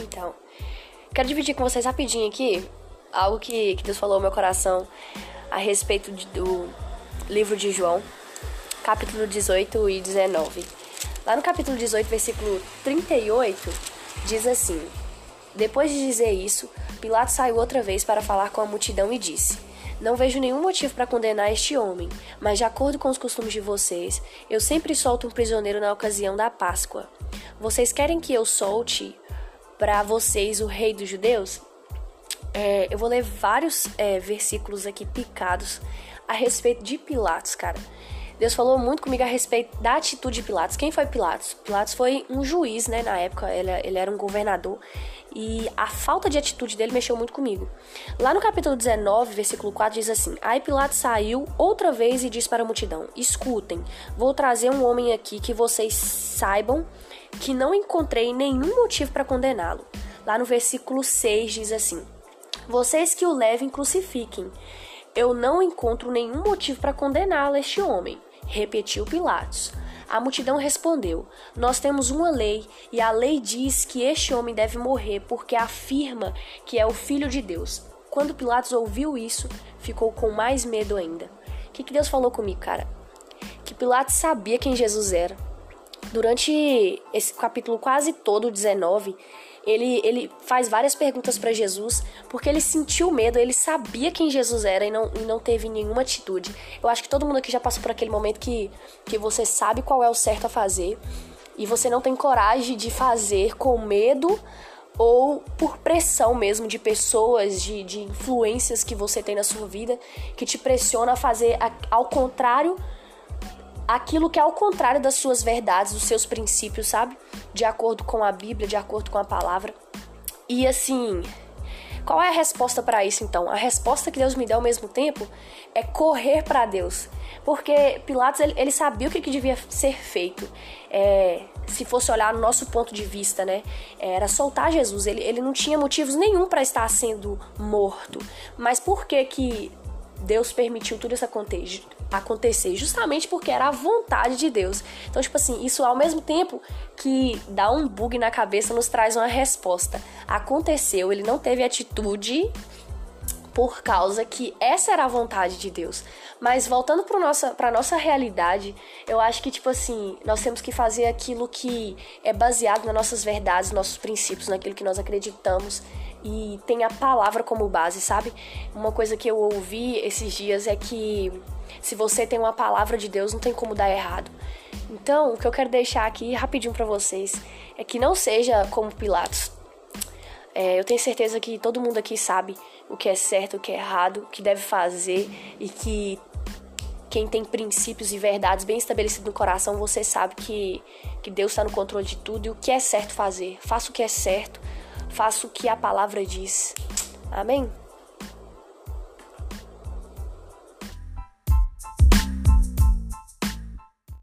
Então, quero dividir com vocês rapidinho aqui algo que, que Deus falou no meu coração a respeito de, do livro de João, capítulo 18 e 19. Lá no capítulo 18, versículo 38, diz assim: Depois de dizer isso, Pilatos saiu outra vez para falar com a multidão e disse: não vejo nenhum motivo para condenar este homem, mas de acordo com os costumes de vocês, eu sempre solto um prisioneiro na ocasião da Páscoa. Vocês querem que eu solte para vocês o rei dos judeus? É, eu vou ler vários é, versículos aqui picados a respeito de Pilatos, cara. Deus falou muito comigo a respeito da atitude de Pilatos. Quem foi Pilatos? Pilatos foi um juiz, né? Na época, ele, ele era um governador. E a falta de atitude dele mexeu muito comigo. Lá no capítulo 19, versículo 4, diz assim: Aí Pilatos saiu outra vez e disse para a multidão: Escutem, vou trazer um homem aqui que vocês saibam que não encontrei nenhum motivo para condená-lo. Lá no versículo 6 diz assim: Vocês que o levem, crucifiquem. Eu não encontro nenhum motivo para condená-lo, este homem repetiu Pilatos. A multidão respondeu: Nós temos uma lei, e a lei diz que este homem deve morrer porque afirma que é o filho de Deus. Quando Pilatos ouviu isso, ficou com mais medo ainda. O que, que Deus falou comigo, cara? Que Pilatos sabia quem Jesus era. Durante esse capítulo quase todo, 19, ele, ele faz várias perguntas para Jesus, porque ele sentiu medo, ele sabia quem Jesus era e não, e não teve nenhuma atitude. Eu acho que todo mundo aqui já passou por aquele momento que, que você sabe qual é o certo a fazer e você não tem coragem de fazer com medo ou por pressão mesmo de pessoas, de, de influências que você tem na sua vida, que te pressiona a fazer ao contrário aquilo que é ao contrário das suas verdades, dos seus princípios, sabe? De acordo com a Bíblia, de acordo com a palavra. E assim, qual é a resposta para isso então? A resposta que Deus me deu ao mesmo tempo é correr para Deus. Porque Pilatos ele, ele, sabia o que, que devia ser feito. É, se fosse olhar no nosso ponto de vista, né? Era soltar Jesus. Ele, ele não tinha motivos nenhum para estar sendo morto. Mas por que que Deus permitiu tudo isso acontecer justamente porque era a vontade de Deus. Então, tipo assim, isso ao mesmo tempo que dá um bug na cabeça, nos traz uma resposta. Aconteceu, ele não teve atitude por causa que essa era a vontade de Deus. Mas voltando para nossa para nossa realidade, eu acho que tipo assim, nós temos que fazer aquilo que é baseado nas nossas verdades, nossos princípios, naquilo que nós acreditamos e tem a palavra como base, sabe? Uma coisa que eu ouvi esses dias é que se você tem uma palavra de Deus, não tem como dar errado. Então, o que eu quero deixar aqui rapidinho para vocês é que não seja como Pilatos. É, eu tenho certeza que todo mundo aqui sabe o que é certo, o que é errado, o que deve fazer e que quem tem princípios e verdades bem estabelecidos no coração, você sabe que, que Deus está no controle de tudo e o que é certo fazer. Faça o que é certo, faça o que a palavra diz. Amém?